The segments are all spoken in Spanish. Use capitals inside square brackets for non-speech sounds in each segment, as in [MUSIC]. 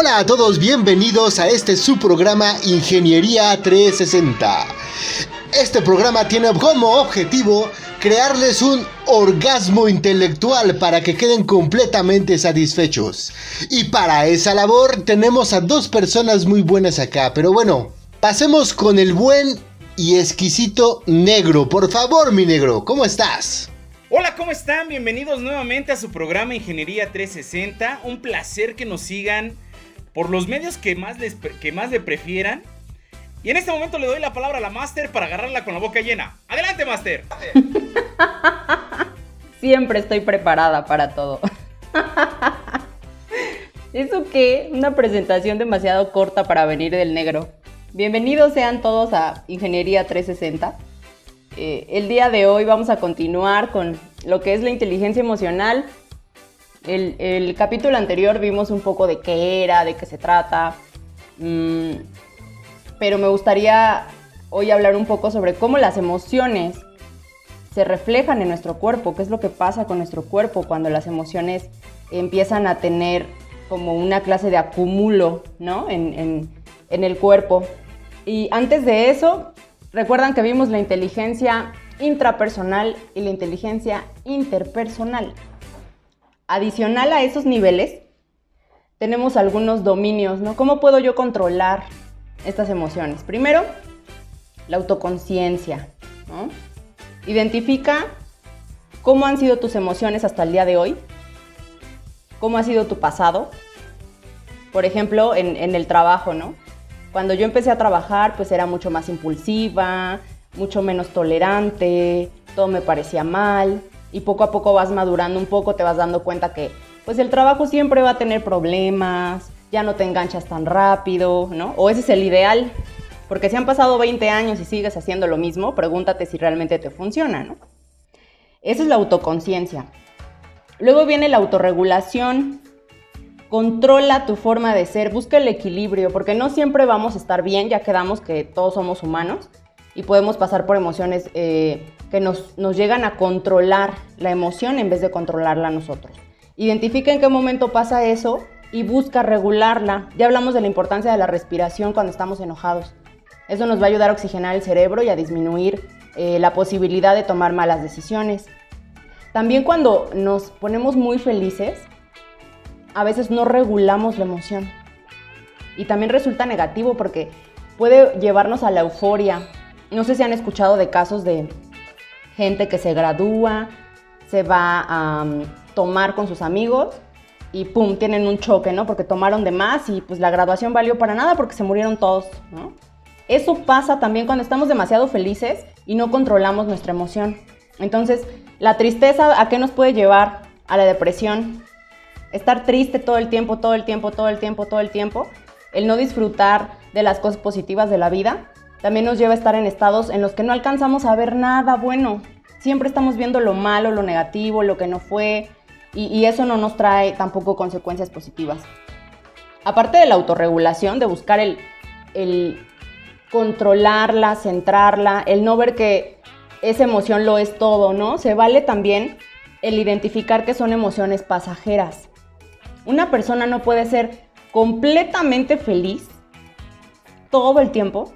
Hola a todos, bienvenidos a este su programa Ingeniería 360. Este programa tiene como objetivo crearles un orgasmo intelectual para que queden completamente satisfechos. Y para esa labor tenemos a dos personas muy buenas acá, pero bueno, pasemos con el buen y exquisito negro. Por favor, mi negro, ¿cómo estás? Hola, ¿cómo están? Bienvenidos nuevamente a su programa Ingeniería 360. Un placer que nos sigan por los medios que más, les, que más le prefieran. Y en este momento le doy la palabra a la Master para agarrarla con la boca llena. Adelante, Master. [LAUGHS] Siempre estoy preparada para todo. [LAUGHS] ¿Eso qué? Una presentación demasiado corta para venir del negro. Bienvenidos sean todos a Ingeniería 360. Eh, el día de hoy vamos a continuar con lo que es la inteligencia emocional. El, el capítulo anterior vimos un poco de qué era, de qué se trata. Mm, pero me gustaría hoy hablar un poco sobre cómo las emociones se reflejan en nuestro cuerpo, qué es lo que pasa con nuestro cuerpo cuando las emociones empiezan a tener como una clase de acumulo ¿no? en, en el cuerpo. Y antes de eso, recuerdan que vimos la inteligencia intrapersonal y la inteligencia interpersonal. Adicional a esos niveles, tenemos algunos dominios, ¿no? ¿Cómo puedo yo controlar estas emociones. Primero, la autoconciencia. Identifica cómo han sido tus emociones hasta el día de hoy, cómo ha sido tu pasado. Por ejemplo, en, en el trabajo, ¿no? Cuando yo empecé a trabajar, pues era mucho más impulsiva, mucho menos tolerante, todo me parecía mal y poco a poco vas madurando un poco, te vas dando cuenta que pues el trabajo siempre va a tener problemas, ya no te enganchas tan rápido, ¿no? O ese es el ideal, porque si han pasado 20 años y sigues haciendo lo mismo, pregúntate si realmente te funciona, ¿no? Esa es la autoconciencia. Luego viene la autorregulación. Controla tu forma de ser, busca el equilibrio, porque no siempre vamos a estar bien, ya quedamos que todos somos humanos y podemos pasar por emociones eh, que nos, nos llegan a controlar la emoción en vez de controlarla nosotros. Identifica en qué momento pasa eso y busca regularla. Ya hablamos de la importancia de la respiración cuando estamos enojados. Eso nos va a ayudar a oxigenar el cerebro y a disminuir eh, la posibilidad de tomar malas decisiones. También cuando nos ponemos muy felices, a veces no regulamos la emoción. Y también resulta negativo porque puede llevarnos a la euforia. No sé si han escuchado de casos de gente que se gradúa, se va a mm, tomar con sus amigos y pum, tienen un choque, ¿no? Porque tomaron de más y pues la graduación valió para nada porque se murieron todos, ¿no? Eso pasa también cuando estamos demasiado felices y no controlamos nuestra emoción. Entonces, la tristeza, ¿a qué nos puede llevar? A la depresión. Estar triste todo el tiempo, todo el tiempo, todo el tiempo, todo el tiempo. El no disfrutar de las cosas positivas de la vida. También nos lleva a estar en estados en los que no alcanzamos a ver nada bueno. Siempre estamos viendo lo malo, lo negativo, lo que no fue, y, eso no nos trae tampoco consecuencias positivas. Aparte de la autorregulación, de buscar el, controlarla, centrarla, el no ver que esa emoción lo es todo, ¿no? Se vale también el identificar que son emociones pasajeras. Una persona no puede ser completamente feliz todo el tiempo,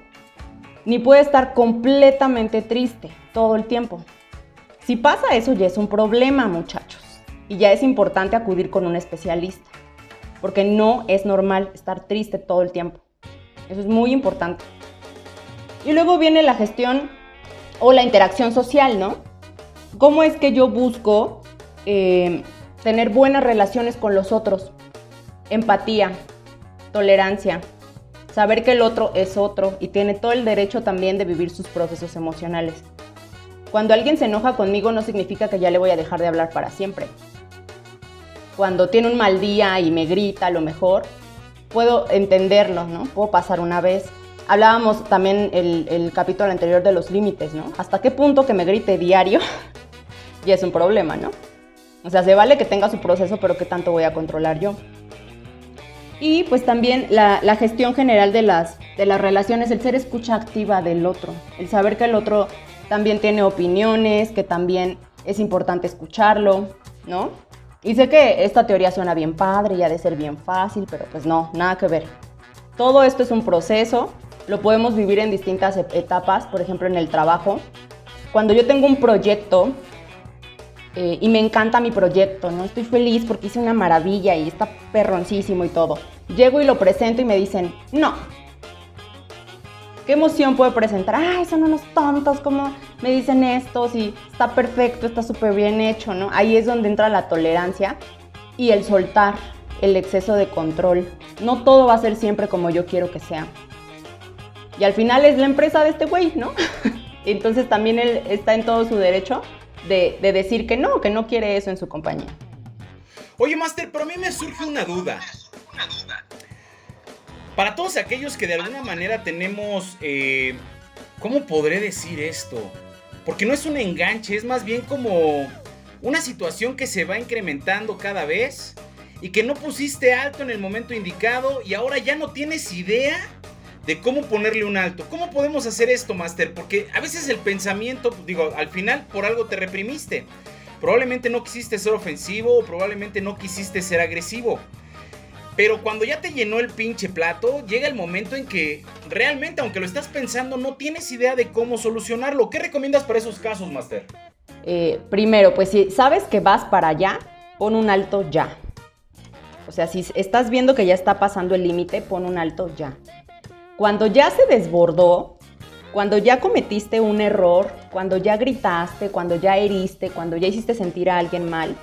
ni puede estar completamente triste todo el tiempo. Si pasa eso ya es un problema, muchachos y ya es importante acudir con un especialista, porque no es normal estar triste todo el tiempo. Eso es muy importante. Y luego viene la gestión o la interacción social, ¿no? ¿Cómo es que yo busco eh, tener buenas relaciones con los otros? Empatía, tolerancia, saber que el otro es otro y tiene todo el derecho también de vivir sus procesos emocionales. Cuando alguien se enoja conmigo no significa que ya le voy a dejar de hablar para siempre. cuando tiene un mal día y me grita a lo mejor, puedo entenderlo, ¿no? Puedo pasar una vez. Hablábamos también el, el capítulo anterior de los límites, ¿no? ¿Hasta qué punto que me grite diario? [LAUGHS] y es un problema, ¿no? O sea, se vale que tenga su proceso, pero ¿qué tanto voy a controlar yo? Y pues también la, gestión general de las, de las relaciones, el ser escucha activa del otro, el saber que el otro también tiene opiniones, que también es importante escucharlo, ¿no? Y sé que esta teoría suena bien padre y ha de ser bien fácil, pero pues no, nada que ver. Todo esto es un proceso, lo podemos vivir en distintas etapas, por ejemplo en el trabajo. Cuando yo tengo un proyecto eh, y me encanta mi proyecto, ¿no? Estoy feliz porque hice una maravilla y está perroncísimo y todo. Llego y lo presento y me dicen, no. ¿Qué emoción puede presentar? Ay, son unos tontos, ¿cómo me dicen esto? Si está perfecto, está súper bien hecho, ¿no? Ahí es donde entra la tolerancia y el soltar el exceso de control. No todo va a ser siempre como yo quiero que sea. Y al final es la empresa de este güey, ¿no? [LAUGHS] Entonces también él está en todo su derecho de, decir que no, que no quiere eso en su compañía. Oye, Master, pero a mí me surge una duda. Para todos aquellos que de alguna manera tenemos, eh, ¿cómo podré decir esto? Porque no es un enganche, es más bien como una situación que se va incrementando cada vez y que no pusiste alto en el momento indicado y ahora ya no tienes idea de cómo ponerle un alto. ¿Cómo podemos hacer esto, Master? Porque a veces el pensamiento, digo, al final por algo te reprimiste. Probablemente no quisiste ser ofensivo o probablemente no quisiste ser agresivo. Pero cuando ya te llenó el pinche plato, llega el momento en que realmente, aunque lo estás pensando, no tienes idea de cómo solucionarlo. ¿Qué recomiendas para esos casos, Master? Eh, primero, pues si sabes que vas para allá, pon un alto ya. O sea, si estás viendo que ya está pasando el límite, pon un alto ya. Cuando ya se desbordó, cuando ya cometiste un error, cuando ya gritaste, cuando ya heriste, cuando ya hiciste sentir a alguien mal,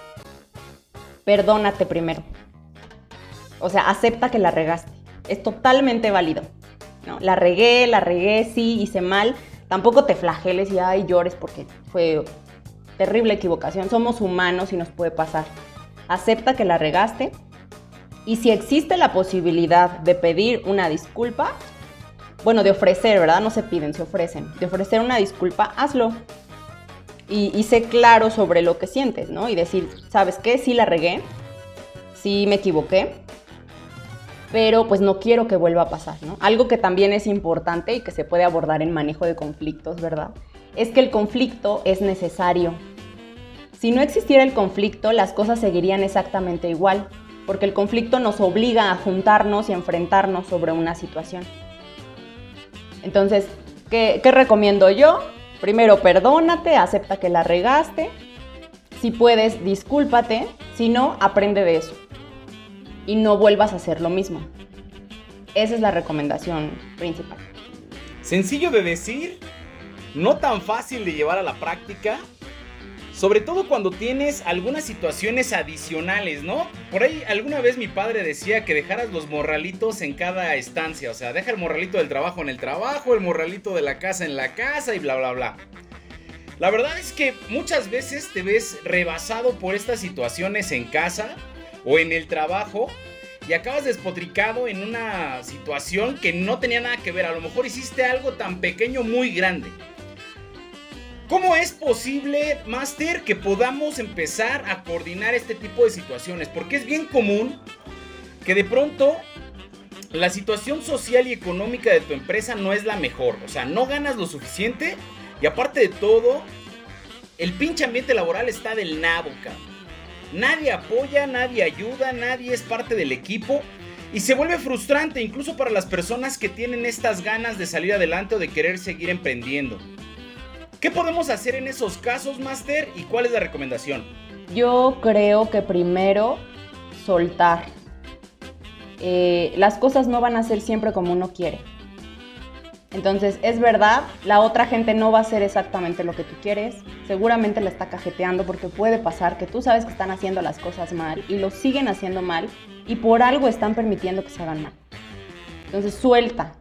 perdónate primero. O sea, acepta que la regaste. Es totalmente válido. ¿no? La regué, la regué, sí, hice mal. Tampoco te flageles y ay, llores porque fue terrible equivocación. Somos humanos y nos puede pasar. Acepta que la regaste. Y si existe la posibilidad de pedir una disculpa, bueno, de ofrecer, ¿verdad? No se piden, se ofrecen. De ofrecer una disculpa, hazlo. Y, sé claro sobre lo que sientes, ¿no? Y decir, ¿sabes qué? Sí la regué, sí me equivoqué, pero pues no quiero que vuelva a pasar, ¿no? Algo que también es importante y que se puede abordar en manejo de conflictos, ¿verdad? Es que el conflicto es necesario. Si no existiera el conflicto, las cosas seguirían exactamente igual, porque el conflicto nos obliga a juntarnos y enfrentarnos sobre una situación. Entonces, ¿qué, recomiendo yo? Primero, perdónate, acepta que la regaste. Si puedes, discúlpate. Si no, aprende de eso. Y no vuelvas a hacer lo mismo. Esa es la recomendación principal. Sencillo de decir, no tan fácil de llevar a la práctica, sobre todo cuando tienes algunas situaciones adicionales, ¿no? Por ahí alguna vez mi padre decía que dejaras los morralitos en cada estancia. O sea, deja el morralito del trabajo en el trabajo, el morralito de la casa en la casa y bla, bla, bla. La verdad es que muchas veces te ves rebasado por estas situaciones en casa o en el trabajo y acabas despotricado en una situación que no tenía nada que ver. A lo mejor hiciste algo tan pequeño muy grande. ¿Cómo es posible, Master, que podamos empezar a coordinar este tipo de situaciones? Porque es bien común que de pronto la situación social y económica de tu empresa no es la mejor. O sea, no ganas lo suficiente y aparte de todo, el pinche ambiente laboral está del nabo, cabrón. Nadie apoya, nadie ayuda, nadie es parte del equipo. Y se vuelve frustrante incluso para las personas que tienen estas ganas de salir adelante o de querer seguir emprendiendo. ¿Qué podemos hacer en esos casos, Master? ¿Y cuál es la recomendación? Yo creo que primero soltar. Eh, las cosas no van a ser siempre como uno quiere. Entonces, es verdad, la otra gente no va a hacer exactamente lo que tú quieres. Seguramente la está cajeteando porque puede pasar que tú sabes que están haciendo las cosas mal y lo siguen haciendo mal y por algo están permitiendo que se hagan mal. Entonces, suelta.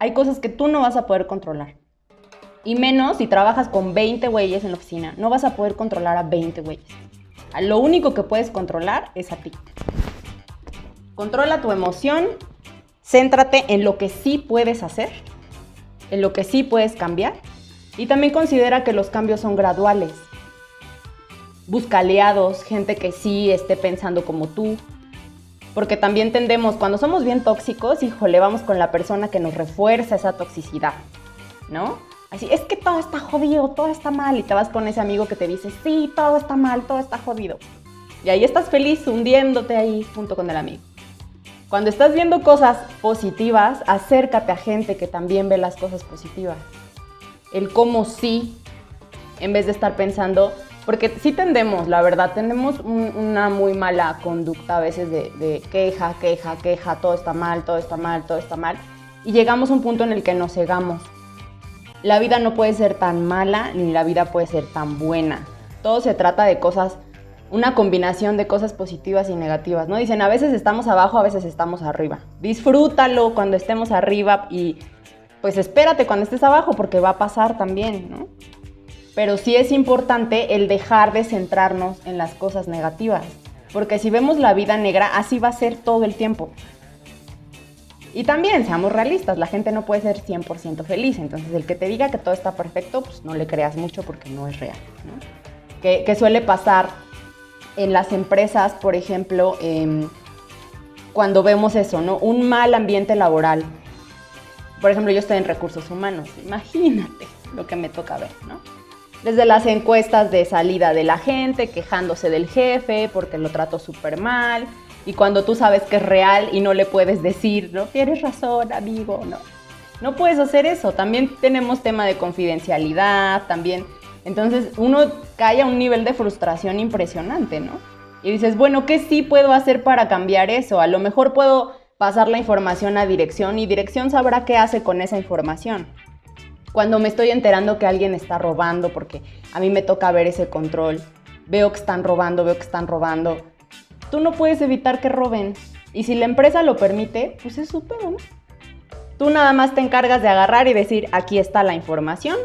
Hay cosas que tú no vas a poder controlar. Y menos si trabajas con 20 güeyes en la oficina. No vas a poder controlar a 20 güeyes. Lo único que puedes controlar es a ti. Controla tu emoción, céntrate en lo que sí puedes hacer, en lo que sí puedes cambiar y también considera que los cambios son graduales. Busca aliados, gente que sí esté pensando como tú, porque también tendemos, cuando somos bien tóxicos, híjole, vamos con la persona que nos refuerza esa toxicidad, ¿no? Así, es que todo está jodido, todo está mal, y te vas con ese amigo que te dice, sí, todo está mal, todo está jodido. Y ahí estás feliz hundiéndote ahí junto con el amigo. Cuando estás viendo cosas positivas, acércate a gente que también ve las cosas positivas. El cómo sí, en vez de estar pensando, porque sí tendemos, la verdad, tenemos una muy mala conducta a veces de, de, queja, queja, queja, todo está mal, todo está mal, todo está mal. Y llegamos a un punto en el que nos cegamos. La vida no puede ser tan mala ni la vida puede ser tan buena. Todo se trata de cosas una combinación de cosas positivas y negativas, ¿no? Dicen, a veces estamos abajo, a veces estamos arriba. Disfrútalo cuando estemos arriba y pues espérate cuando estés abajo porque va a pasar también, ¿no? Pero sí es importante el dejar de centrarnos en las cosas negativas, porque si vemos la vida negra, así va a ser todo el tiempo. Y también, seamos realistas, la gente no puede ser 100% feliz, entonces el que te diga que todo está perfecto, pues no le creas mucho porque no es real, ¿no? Que, suele pasar en las empresas, por ejemplo, em, cuando vemos eso, ¿no? Un mal ambiente laboral. Por ejemplo, yo estoy en recursos humanos, imagínate lo que me toca ver, ¿no? Desde las encuestas de salida de la gente, quejándose del jefe porque lo trato súper mal, y cuando tú sabes que es real y no le puedes decir, no, tienes razón, amigo, no. No puedes hacer eso. También tenemos tema de confidencialidad, también entonces uno cae a un nivel de frustración impresionante, ¿no? Y dices, bueno, ¿qué sí puedo hacer para cambiar eso? A lo mejor puedo pasar la información a dirección y dirección sabrá qué hace con esa información. Cuando me estoy enterando que alguien está robando, porque a mí me toca ver ese control, veo que están robando, veo que están robando, tú no puedes evitar que roben. Y si la empresa lo permite, pues es ¿no? Tú nada más te encargas de agarrar y decir, aquí está la información,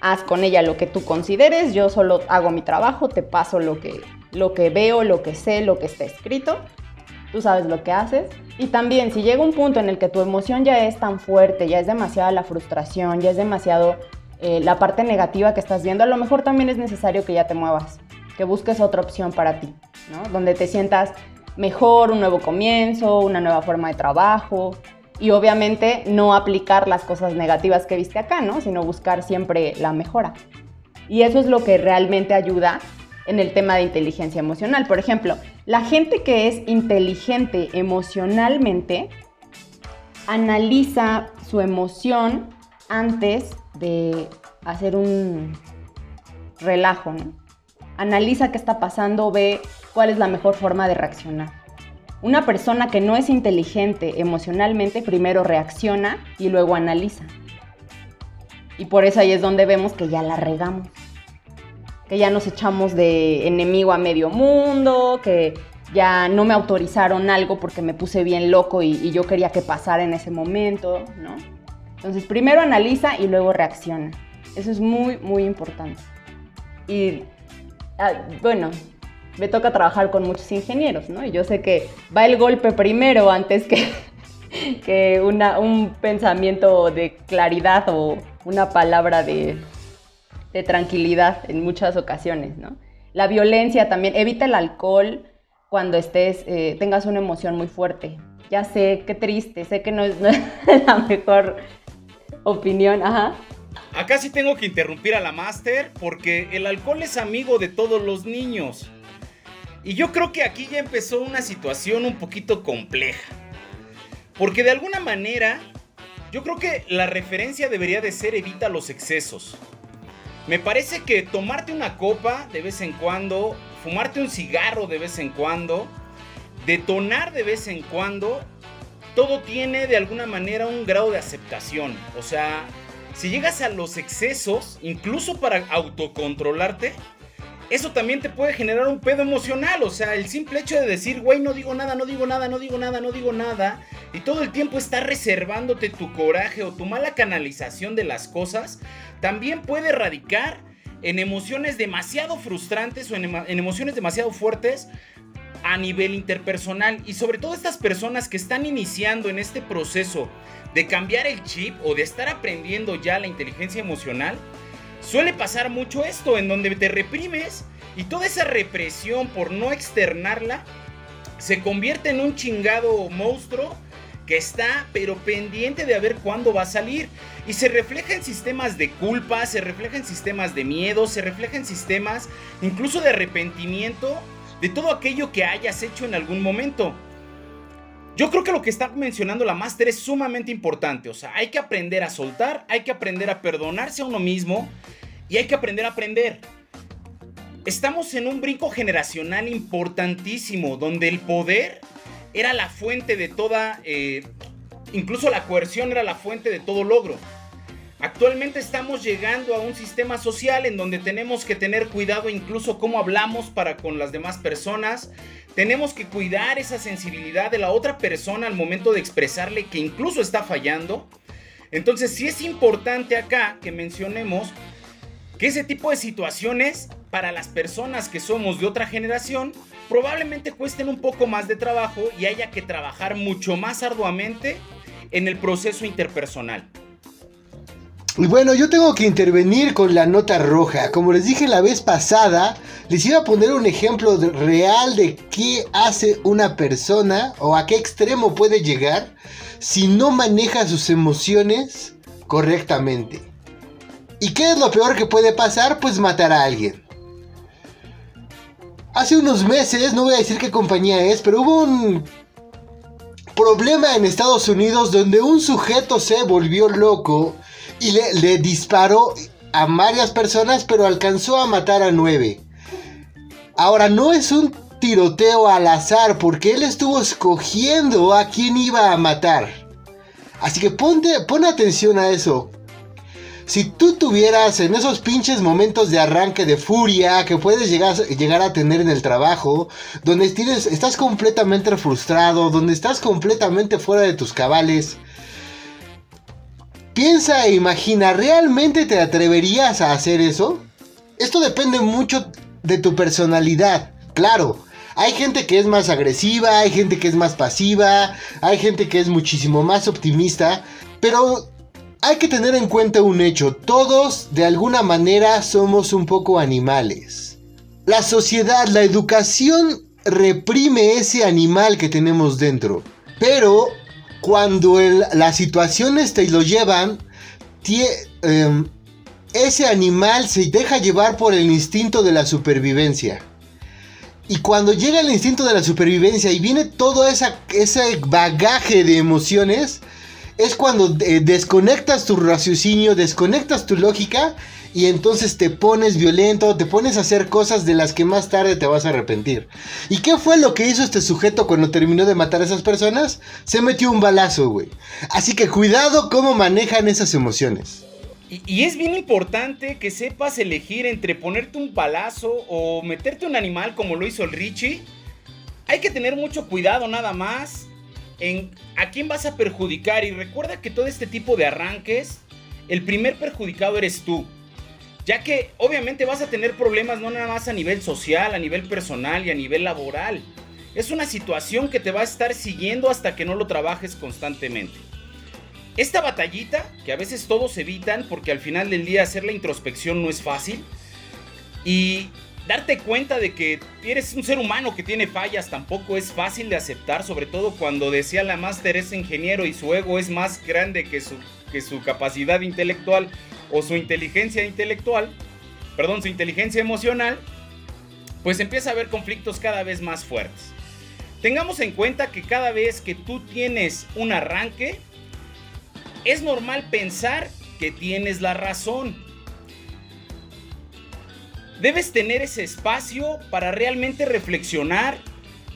haz con ella lo que tú consideres, yo solo hago mi trabajo, te paso lo que, lo que veo, lo que sé, lo que está escrito, tú sabes lo que haces. Y también si llega un punto en el que tu emoción ya es tan fuerte, ya es demasiada la frustración, ya es demasiado eh, la parte negativa que estás viendo, a lo mejor también es necesario que ya te muevas, que busques otra opción para ti, ¿no? Donde te sientas mejor, un nuevo comienzo, una nueva forma de trabajo, y obviamente no aplicar las cosas negativas que viste acá, ¿no? Sino buscar siempre la mejora. Y eso es lo que realmente ayuda en el tema de inteligencia emocional. Por ejemplo, la gente que es inteligente emocionalmente analiza su emoción antes de hacer un relajo, ¿no? Analiza qué está pasando, ve cuál es la mejor forma de reaccionar. Una persona que no es inteligente emocionalmente primero reacciona y luego analiza. Y por eso ahí es donde vemos que ya la regamos. Que ya nos echamos de enemigo a medio mundo, que ya no me autorizaron algo porque me puse bien loco y, yo quería que pasara en ese momento, ¿no? Entonces primero analiza y luego reacciona. Eso es muy, muy importante. Y bueno, me toca trabajar con muchos ingenieros, ¿no? Y yo sé que va el golpe primero antes que, [LAUGHS] que un pensamiento de claridad o una palabra de, tranquilidad en muchas ocasiones, ¿no? La violencia también, evita el alcohol cuando estés, eh, tengas una emoción muy fuerte. Ya sé, qué triste, sé que no es, [LAUGHS] no es la mejor opinión, ajá. Acá sí tengo que interrumpir a la máster porque el alcohol es amigo de todos los niños. Y yo creo que aquí ya empezó una situación un poquito compleja. Porque de alguna manera, yo creo que la referencia debería de ser evita los excesos. Me parece que tomarte una copa de vez en cuando, fumarte un cigarro de vez en cuando, detonar de vez en cuando, todo tiene de alguna manera un grado de aceptación. O sea, si llegas a los excesos, incluso para autocontrolarte, eso también te puede generar un pedo emocional. O sea, el simple hecho de decir, güey, no digo nada, no digo nada, no digo nada, no digo nada. Y todo el tiempo estar reservándote tu coraje o tu mala canalización de las cosas, también puede radicar en emociones demasiado frustrantes o en, en emociones demasiado fuertes a nivel interpersonal y sobre todo estas personas que están iniciando en este proceso de cambiar el chip o de estar aprendiendo ya la inteligencia emocional, suele pasar mucho esto en donde te reprimes y toda esa represión por no externarla se convierte en un chingado monstruo que está pero pendiente de ver cuándo va a salir. Y se refleja en sistemas de culpa, se refleja en sistemas de miedo, se refleja en sistemas incluso de arrepentimiento de todo aquello que hayas hecho en algún momento. Yo creo que lo que está mencionando la máster es sumamente importante. O sea, hay que aprender a soltar, hay que aprender a perdonarse a uno mismo y hay que aprender a aprender. Estamos en un brinco generacional importantísimo donde el poder era la fuente de toda, eh, incluso la coerción era la fuente de todo logro. Actualmente estamos llegando a un sistema social en donde tenemos que tener cuidado incluso cómo hablamos para con las demás personas. Tenemos que cuidar esa sensibilidad de la otra persona al momento de expresarle que incluso está fallando. Entonces sí es importante acá que mencionemos que ese tipo de situaciones para las personas que somos de otra generación probablemente cuesten un poco más de trabajo y haya que trabajar mucho más arduamente en el proceso interpersonal. Y bueno, yo tengo que intervenir con la nota roja. Como les dije la vez pasada, les iba a poner un ejemplo real de qué hace una persona o a qué extremo puede llegar si no maneja sus emociones correctamente. ¿Y qué es lo peor que puede pasar? Pues matar a alguien. Hace unos meses, no voy a decir qué compañía es, pero hubo un problema en Estados Unidos donde un sujeto se volvió loco y le, disparó a varias personas, pero alcanzó a matar a nueve. Ahora, no es un tiroteo al azar, porque él estuvo escogiendo a quién iba a matar. Así que ponte, pon atención a eso. Si tú tuvieras en esos pinches momentos de arranque de furia que puedes llegar, llegar a tener en el trabajo, donde estás completamente frustrado, donde estás completamente fuera de tus cabales, Piensa e imagina, ¿realmente te atreverías a hacer eso? Esto depende mucho de tu personalidad, claro. Hay gente que es más agresiva, hay gente que es más pasiva, hay gente que es muchísimo más optimista, pero hay que tener en cuenta un hecho, todos de alguna manera somos un poco animales. La sociedad, la educación reprime ese animal que tenemos dentro, pero cuando las situaciones te lo llevan, em, ese animal se deja llevar por el instinto de la supervivencia. Y cuando llega el instinto de la supervivencia y viene todo ese bagaje de emociones, es cuando eh, desconectas tu raciocinio, desconectas tu lógica y entonces te pones violento, te pones a hacer cosas de las que más tarde te vas a arrepentir. ¿Y qué fue lo que hizo este sujeto cuando terminó de matar a esas personas? Se metió un balazo, güey. Así que cuidado cómo manejan esas emociones. Y, es bien importante que sepas elegir entre ponerte un balazo o meterte un animal como lo hizo el Richie. Hay que tener mucho cuidado nada más en a quién vas a perjudicar y recuerda que todo este tipo de arranques, el primer perjudicado eres tú ya que obviamente vas a tener problemas no nada más a nivel social, a nivel personal y a nivel laboral. Es una situación que te va a estar siguiendo hasta que no lo trabajes constantemente. Esta batallita, que a veces todos evitan porque al final del día hacer la introspección no es fácil, y darte cuenta de que eres un ser humano que tiene fallas tampoco es fácil de aceptar, sobre todo cuando decía la máster es ingeniero y su ego es más grande que su, que su capacidad intelectual o su inteligencia intelectual, perdón, su inteligencia emocional, pues empieza a haber conflictos cada vez más fuertes. Tengamos en cuenta que cada vez que tú tienes un arranque, es normal pensar que tienes la razón. Debes tener ese espacio para realmente reflexionar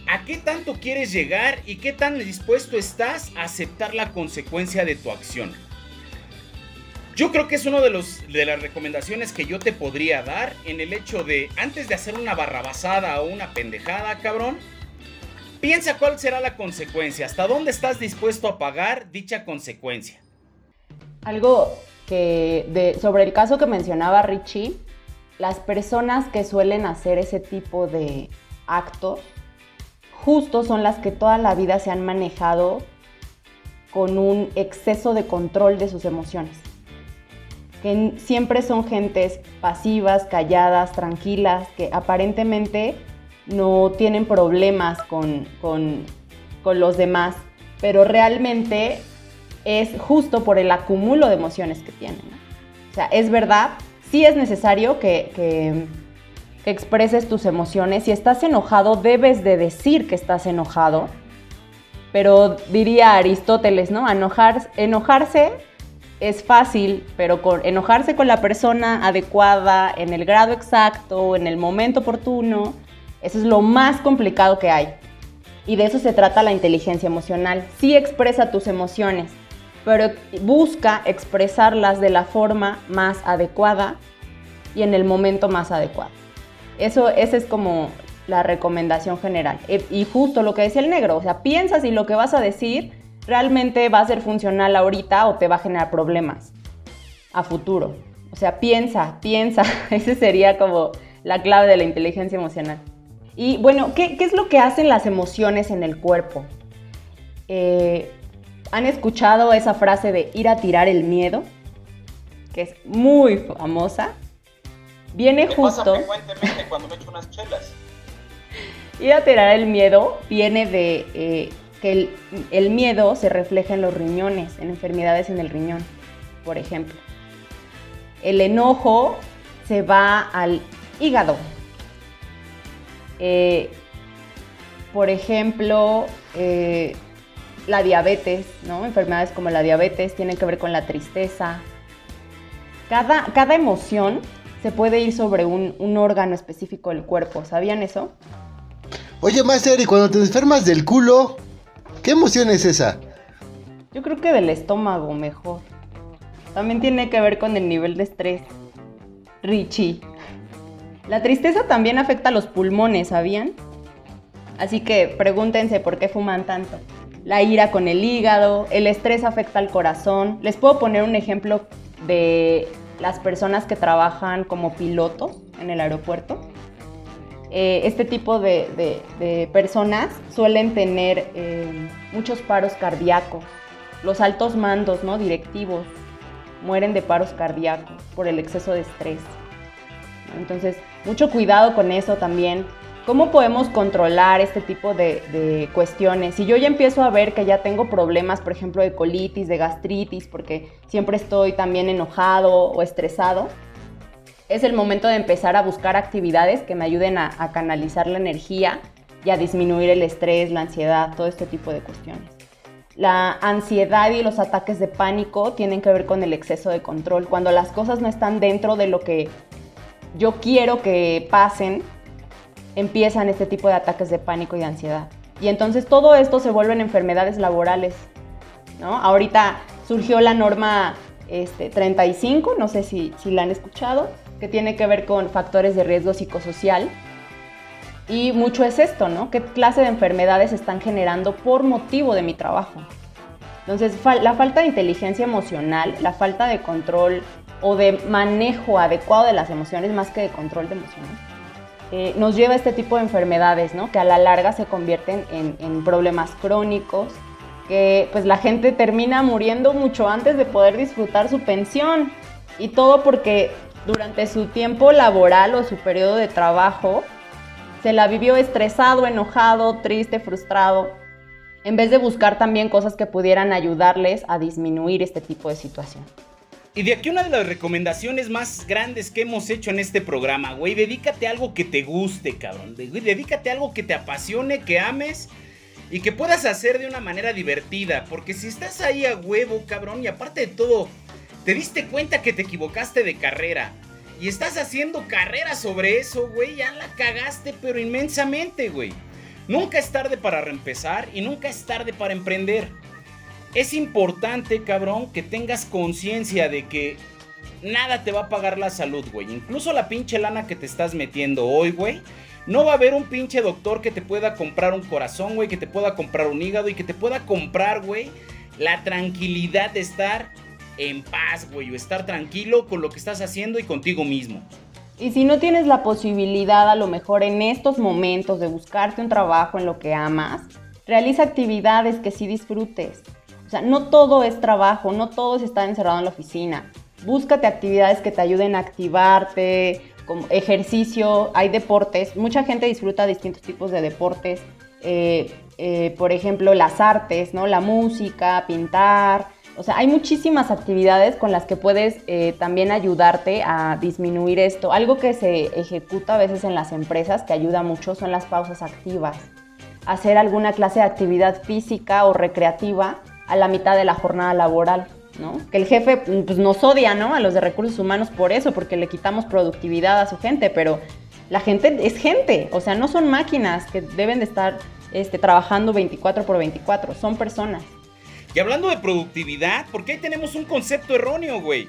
a qué tanto quieres llegar y qué tan dispuesto estás a aceptar la consecuencia de tu acción. Yo creo que es una de, los, de las recomendaciones que yo te podría dar en el hecho de, antes de hacer una barrabasada o una pendejada, cabrón, piensa cuál será la consecuencia, hasta dónde estás dispuesto a pagar dicha consecuencia. Algo que, de, sobre el caso que mencionaba Richie, las personas que suelen hacer ese tipo de actos, justo son las que toda la vida se han manejado con un exceso de control de sus emociones. Que siempre son gentes pasivas, calladas, tranquilas, que aparentemente no tienen problemas con, con, los demás, pero realmente es justo por el acumulo de emociones que tienen. O sea, es verdad, sí es necesario que, que, expreses tus emociones. Si estás enojado, debes de decir que estás enojado. Pero diría Aristóteles, ¿no? enojarse es fácil, pero enojarse con la persona adecuada, en el grado exacto, en el momento oportuno, eso es lo más complicado que hay. Y de eso se trata la inteligencia emocional. Sí expresa tus emociones, pero busca expresarlas de la forma más adecuada y en el momento más adecuado. Eso, esa es como la recomendación general. E, y justo lo que decía el negro, o sea, piensa si lo que vas a decir realmente va a ser funcional ahorita o te va a generar problemas a futuro. O sea, piensa, piensa. [LAUGHS] Esa sería como la clave de la inteligencia emocional. Y bueno, ¿qué, es lo que hacen las emociones en el cuerpo? Eh, ¿Han escuchado esa frase de ir a tirar el miedo? Que es muy famosa. Viene justo. frecuentemente cuando me echo unas chelas. [LAUGHS] Ir a tirar el miedo viene de eh, que el, el miedo se refleja en los riñones, en enfermedades en el riñón, por ejemplo. El enojo se va al hígado. Eh, por ejemplo, eh, la diabetes, ¿no? Enfermedades como la diabetes tienen que ver con la tristeza. Cada, cada emoción se puede ir sobre un, órgano específico del cuerpo. ¿Sabían eso? Oye, Master, y cuando te enfermas del culo, ¿qué emoción es esa? Yo creo que del estómago mejor. También tiene que ver con el nivel de estrés. Richie. La tristeza también afecta a los pulmones, ¿sabían? Así que pregúntense por qué fuman tanto la ira con el hígado, el estrés afecta al corazón. Les puedo poner un ejemplo de las personas que trabajan como pilotos en el aeropuerto. Eh, este tipo de, personas suelen tener eh, muchos paros cardíacos. Los altos mandos, ¿no? Directivos, mueren de paros cardíacos por el exceso de estrés. Entonces, mucho cuidado con eso también. ¿Cómo podemos controlar este tipo de, cuestiones? Si yo ya empiezo a ver que ya tengo problemas, por ejemplo, de colitis, de gastritis, porque siempre estoy también enojado o estresado, es el momento de empezar a buscar actividades que me ayuden a, a canalizar la energía y a disminuir el estrés, la ansiedad, todo este tipo de cuestiones. La ansiedad y los ataques de pánico tienen que ver con el exceso de control. Cuando las cosas no están dentro de lo que yo quiero que pasen, empiezan este tipo de ataques de pánico y de ansiedad. Y entonces todo esto se vuelven enfermedades laborales. ¿no? Ahorita surgió la norma este, 35, no sé si, si la han escuchado, que tiene que ver con factores de riesgo psicosocial. Y mucho es esto, ¿no? ¿Qué clase de enfermedades están generando por motivo de mi trabajo? Entonces, la falta de inteligencia emocional, la falta de control o de manejo adecuado de las emociones, más que de control de emociones, eh, nos lleva a este tipo de enfermedades, ¿no? Que a la larga se convierten en, problemas crónicos, que pues la gente termina muriendo mucho antes de poder disfrutar su pensión. Y todo porque durante su tiempo laboral o su periodo de trabajo se la vivió estresado, enojado, triste, frustrado, en vez de buscar también cosas que pudieran ayudarles a disminuir este tipo de situación. Y de aquí una de las recomendaciones más grandes que hemos hecho en este programa, güey, dedícate a algo que te guste, cabrón. Dedícate a algo que te apasione, que ames y que puedas hacer de una manera divertida. Porque si estás ahí a huevo, cabrón, y aparte de todo, te diste cuenta que te equivocaste de carrera y estás haciendo carrera sobre eso, güey, ya la cagaste, pero inmensamente, güey. Nunca es tarde para reempezar y nunca es tarde para emprender. Es importante, cabrón, que tengas conciencia de que nada te va a pagar la salud, güey. Incluso la pinche lana que te estás metiendo hoy, güey. No va a haber un pinche doctor que te pueda comprar un corazón, güey, que te pueda comprar un hígado y que te pueda comprar, güey, la tranquilidad de estar en paz, güey, o estar tranquilo con lo que estás haciendo y contigo mismo. Y si no tienes la posibilidad a lo mejor en estos momentos de buscarte un trabajo en lo que amas, realiza actividades que sí disfrutes. Sea, no todo es trabajo, no todo es estar encerrado en la oficina. Búscate actividades que te ayuden a activarte, como ejercicio, hay deportes. Mucha gente disfruta distintos tipos de deportes. Eh, eh, por ejemplo, las artes, ¿no? La música, pintar, o sea, hay muchísimas actividades con las que puedes eh, también ayudarte a disminuir esto. Algo que se ejecuta a veces en las empresas que ayuda mucho son las pausas activas. Hacer alguna clase de actividad física o recreativa a la mitad de la jornada laboral, ¿no? Que el jefe pues, nos odia, ¿no? A los de recursos humanos por eso, porque le quitamos productividad a su gente, pero la gente es gente, o sea, no son máquinas que deben de estar este, trabajando 24 por 24, son personas. Y hablando de productividad, porque ahí tenemos un concepto erróneo, güey.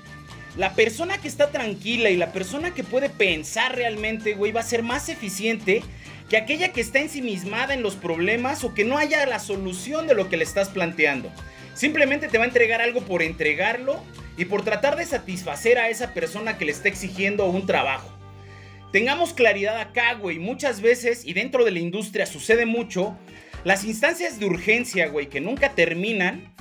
La persona que está tranquila y la persona que puede pensar realmente, güey, va a ser más eficiente que aquella que está ensimismada en los problemas o que no haya la solución de lo que le estás planteando. Simplemente te va a entregar algo por entregarlo y por tratar de satisfacer a esa persona que le está exigiendo un trabajo. Tengamos claridad acá, güey. Muchas veces, y dentro de la industria sucede mucho, las instancias de urgencia, güey, que nunca terminan,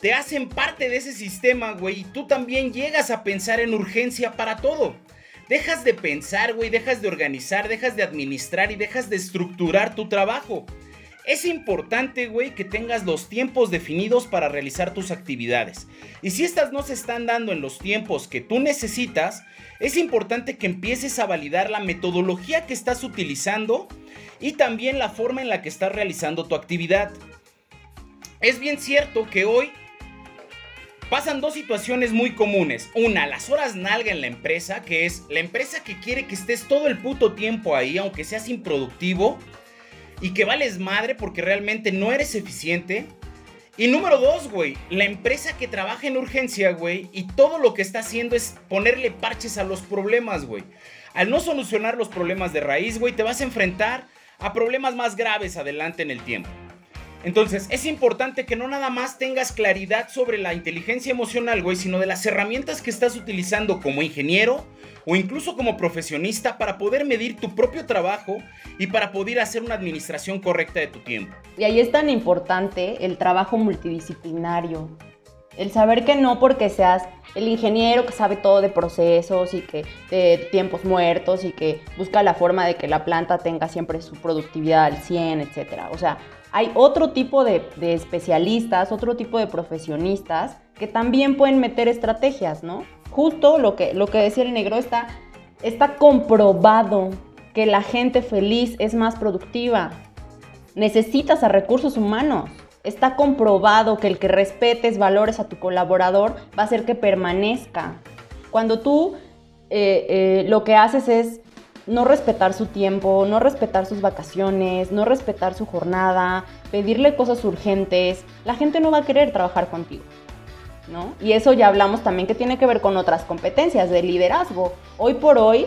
te hacen parte de ese sistema, güey, y tú también llegas a pensar en urgencia para todo. Dejas de pensar, güey, dejas de organizar, dejas de administrar y dejas de estructurar tu trabajo. Es importante, güey, que tengas los tiempos definidos para realizar tus actividades. Y si estas no se están dando en los tiempos que tú necesitas, es importante que empieces a validar la metodología que estás utilizando y también la forma en la que estás realizando tu actividad. Es bien cierto que hoy pasan dos situaciones muy comunes. Una, las horas nalga en la empresa, que es la empresa que quiere que estés todo el puto tiempo ahí, aunque seas improductivo, y que vales madre porque realmente no eres eficiente. Y número dos, güey, la empresa que trabaja en urgencia, güey, y todo lo que está haciendo es ponerle parches a los problemas, güey. Al no solucionar los problemas de raíz, güey, te vas a enfrentar a problemas más graves adelante en el tiempo. Entonces, es importante que no nada más tengas claridad sobre la inteligencia emocional, güey, sino de las herramientas que estás utilizando como ingeniero o incluso como profesionista para poder medir tu propio trabajo y para poder hacer una administración correcta de tu tiempo. Y ahí es tan importante el trabajo multidisciplinario. El saber que no porque seas el ingeniero que sabe todo de procesos y que de tiempos muertos y que busca la forma de que la planta tenga siempre su productividad al 100, etc. O sea, hay otro tipo de, especialistas, otro tipo de profesionistas que también pueden meter estrategias, ¿no? Justo lo que, lo que decía el negro está, está comprobado que la gente feliz es más productiva. Necesitas a recursos humanos. Está comprobado que el que respetes valores a tu colaborador va a hacer que permanezca. Cuando tú eh, eh, lo que haces es no respetar su tiempo, no respetar sus vacaciones, no respetar su jornada, pedirle cosas urgentes, la gente no va a querer trabajar contigo. ¿no? Y eso ya hablamos también que tiene que ver con otras competencias de liderazgo. Hoy por hoy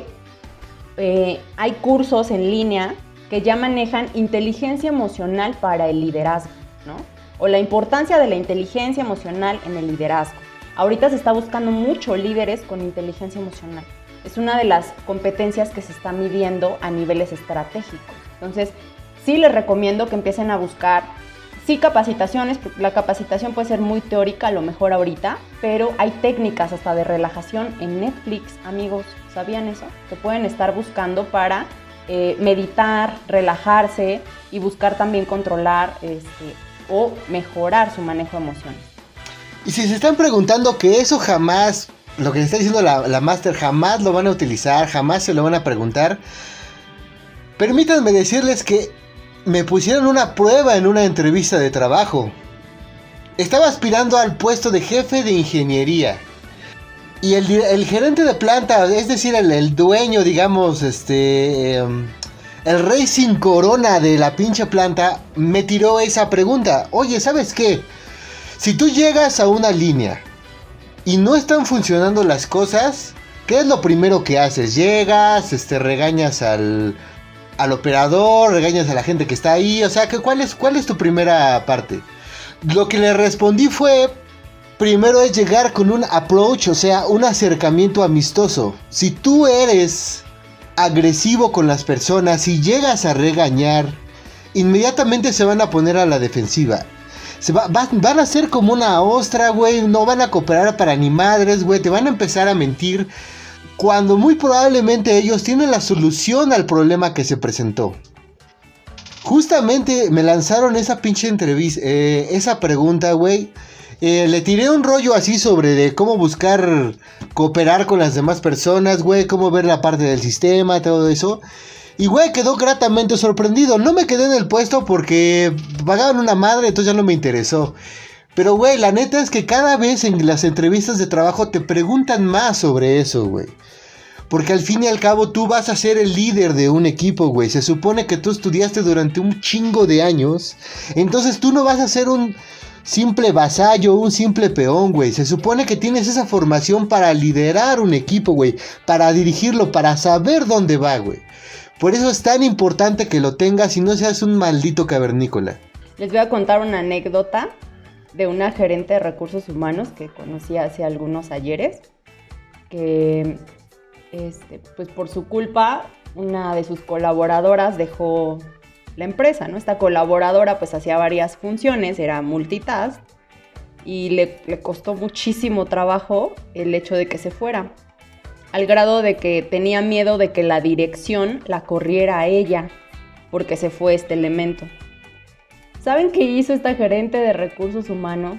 eh, hay cursos en línea que ya manejan inteligencia emocional para el liderazgo, ¿no? O la importancia de la inteligencia emocional en el liderazgo. Ahorita se está buscando mucho líderes con inteligencia emocional es una de las competencias que se está midiendo a niveles estratégicos. Entonces, sí les recomiendo que empiecen a buscar, sí capacitaciones, la capacitación puede ser muy teórica a lo mejor ahorita, pero hay técnicas hasta de relajación en Netflix, amigos, ¿sabían eso? Que pueden estar buscando para eh, meditar, relajarse y buscar también controlar este, o mejorar su manejo de emociones. Y si se están preguntando que eso jamás lo que está diciendo la, la Master jamás lo van a utilizar, jamás se lo van a preguntar. Permítanme decirles que me pusieron una prueba en una entrevista de trabajo. Estaba aspirando al puesto de jefe de ingeniería. Y el, gerente de planta, es decir, el, dueño, digamos, este... Em, el rey sin corona de la pinche planta me tiró esa pregunta. Oye, ¿sabes qué? Si tú llegas a una línea y no están funcionando las cosas, ¿qué es lo primero que haces? Llegas, este, regañas al, al operador, regañas a la gente que está ahí, o sea, ¿cuál, es, ¿cuál es tu primera parte? Lo que le respondí fue, primero es llegar con un approach, o sea, un acercamiento amistoso. Si tú eres agresivo con las personas, si llegas a regañar, inmediatamente se van a poner a la defensiva. Se van a ser como una ostra, güey. No van a cooperar para ni madres, güey. Te van a empezar a mentir. Cuando muy probablemente ellos tienen la solución al problema que se presentó. Justamente me lanzaron esa pinche entrevista, eh, esa pregunta, güey. Eh, le tiré un rollo así sobre de cómo buscar cooperar con las demás personas, güey, cómo ver la parte del sistema, todo eso. Y güey, quedó gratamente sorprendido. No me quedé en el puesto porque pagaban una madre, entonces ya no me interesó. Pero güey, la neta es que cada vez en las entrevistas de trabajo te preguntan más sobre eso, güey. Porque al fin y al cabo tú vas a ser el líder de un equipo, güey. Se supone que tú estudiaste durante un chingo de años. Entonces tú no vas a ser un simple vasallo, un simple peón, güey. Se supone que tienes esa formación para liderar un equipo, güey. Para dirigirlo, para saber dónde va, güey. Por eso es tan importante que lo tengas y no seas un maldito cavernícola. Les voy a contar una anécdota de una gerente de recursos humanos que conocí hace algunos ayeres, que este, pues por su culpa una de sus colaboradoras dejó la empresa, ¿no? Esta colaboradora pues hacía varias funciones, era multitask y le, le costó muchísimo trabajo el hecho de que se fuera al grado de que tenía miedo de que la dirección la corriera a ella, porque se fue este elemento. ¿Saben qué hizo esta gerente de recursos humanos?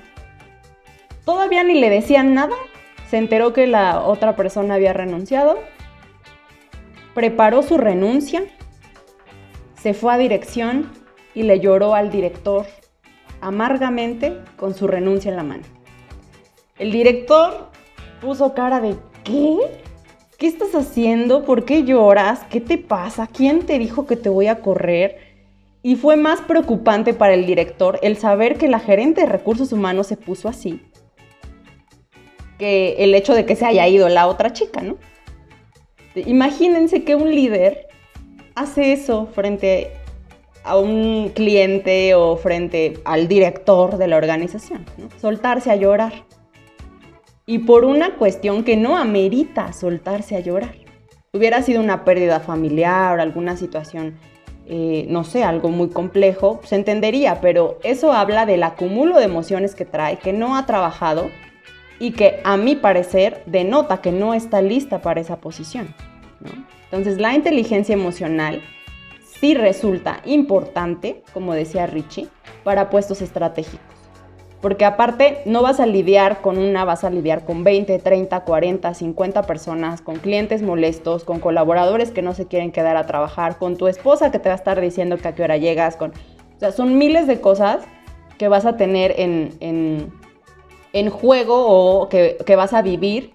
Todavía ni le decían nada. Se enteró que la otra persona había renunciado. Preparó su renuncia. Se fue a dirección y le lloró al director amargamente con su renuncia en la mano. El director puso cara de ¿qué? ¿Qué estás haciendo? ¿Por qué lloras? ¿Qué te pasa? ¿Quién te dijo que te voy a correr? Y fue más preocupante para el director el saber que la gerente de recursos humanos se puso así que el hecho de que se haya ido la otra chica, ¿no? Imagínense que un líder hace eso frente a un cliente o frente al director de la organización, ¿no? soltarse a llorar y por una cuestión que no amerita soltarse a llorar. Hubiera sido una pérdida familiar, alguna situación, eh, no sé, algo muy complejo, se entendería, pero eso habla del acumulo de emociones que trae, que no ha trabajado y que a mi parecer denota que no está lista para esa posición. Entonces la inteligencia emocional sí resulta importante, como decía Richie, para puestos estratégicos. Porque aparte no vas a lidiar con una, vas a lidiar con 20, 30, 40, 50 personas, con clientes molestos, con colaboradores que no se quieren quedar a trabajar, con tu esposa que te va a estar diciendo que a qué hora llegas, con... O sea, son miles de cosas que vas a tener en, en, juego o que, que vas a vivir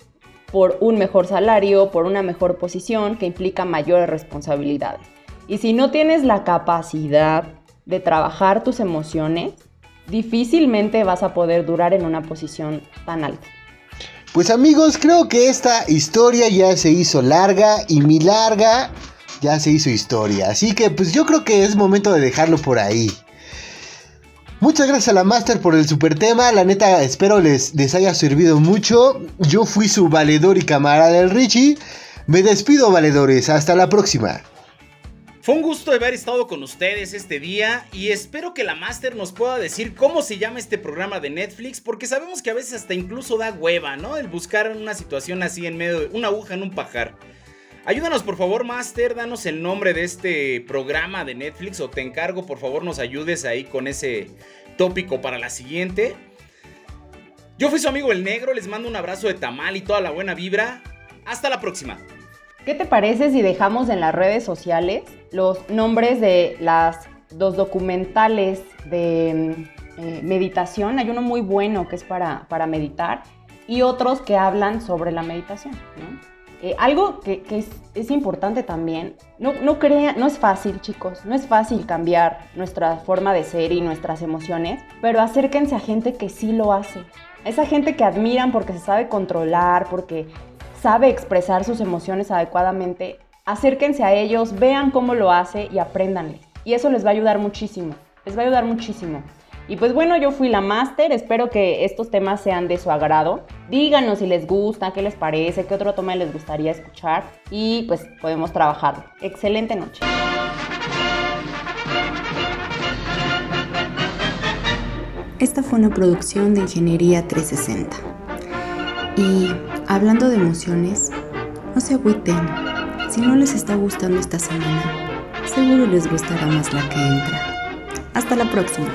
por un mejor salario, por una mejor posición que implica mayores responsabilidades. Y si no tienes la capacidad de trabajar tus emociones, difícilmente vas a poder durar en una posición tan alta. Pues amigos, creo que esta historia ya se hizo larga y mi larga ya se hizo historia. Así que pues yo creo que es momento de dejarlo por ahí. Muchas gracias a la Master por el super tema. La neta, espero les, les haya servido mucho. Yo fui su valedor y camarada del Richie. Me despido, valedores. Hasta la próxima. Fue un gusto haber estado con ustedes este día y espero que la Master nos pueda decir cómo se llama este programa de Netflix porque sabemos que a veces hasta incluso da hueva, ¿no? El buscar una situación así en medio de una aguja en un pajar. Ayúdanos por favor Master, danos el nombre de este programa de Netflix o te encargo por favor nos ayudes ahí con ese tópico para la siguiente. Yo fui su amigo el negro, les mando un abrazo de tamal y toda la buena vibra. Hasta la próxima. ¿Qué te parece si dejamos en las redes sociales los nombres de las dos documentales de eh, meditación? Hay uno muy bueno que es para, para, meditar y otros que hablan sobre la meditación. Algo que, es, importante también, no, no, no es fácil chicos, no es fácil cambiar nuestra forma de ser y nuestras emociones, pero acérquense a gente que sí lo hace. Esa gente que admiran porque se sabe controlar, porque sabe expresar sus emociones adecuadamente, acérquense a ellos, vean cómo lo hace y apréndanle. Y eso les va a ayudar muchísimo, les va a ayudar muchísimo. Y pues bueno, yo fui la máster, espero que estos temas sean de su agrado. Díganos si les gusta, qué les parece, qué otro tema les gustaría escuchar y pues podemos trabajar. Excelente noche. Esta fue una producción de Ingeniería 360. Y hablando de emociones, no se agüiten. Si no les está gustando esta semana, seguro les gustará más la que entra. Hasta la próxima.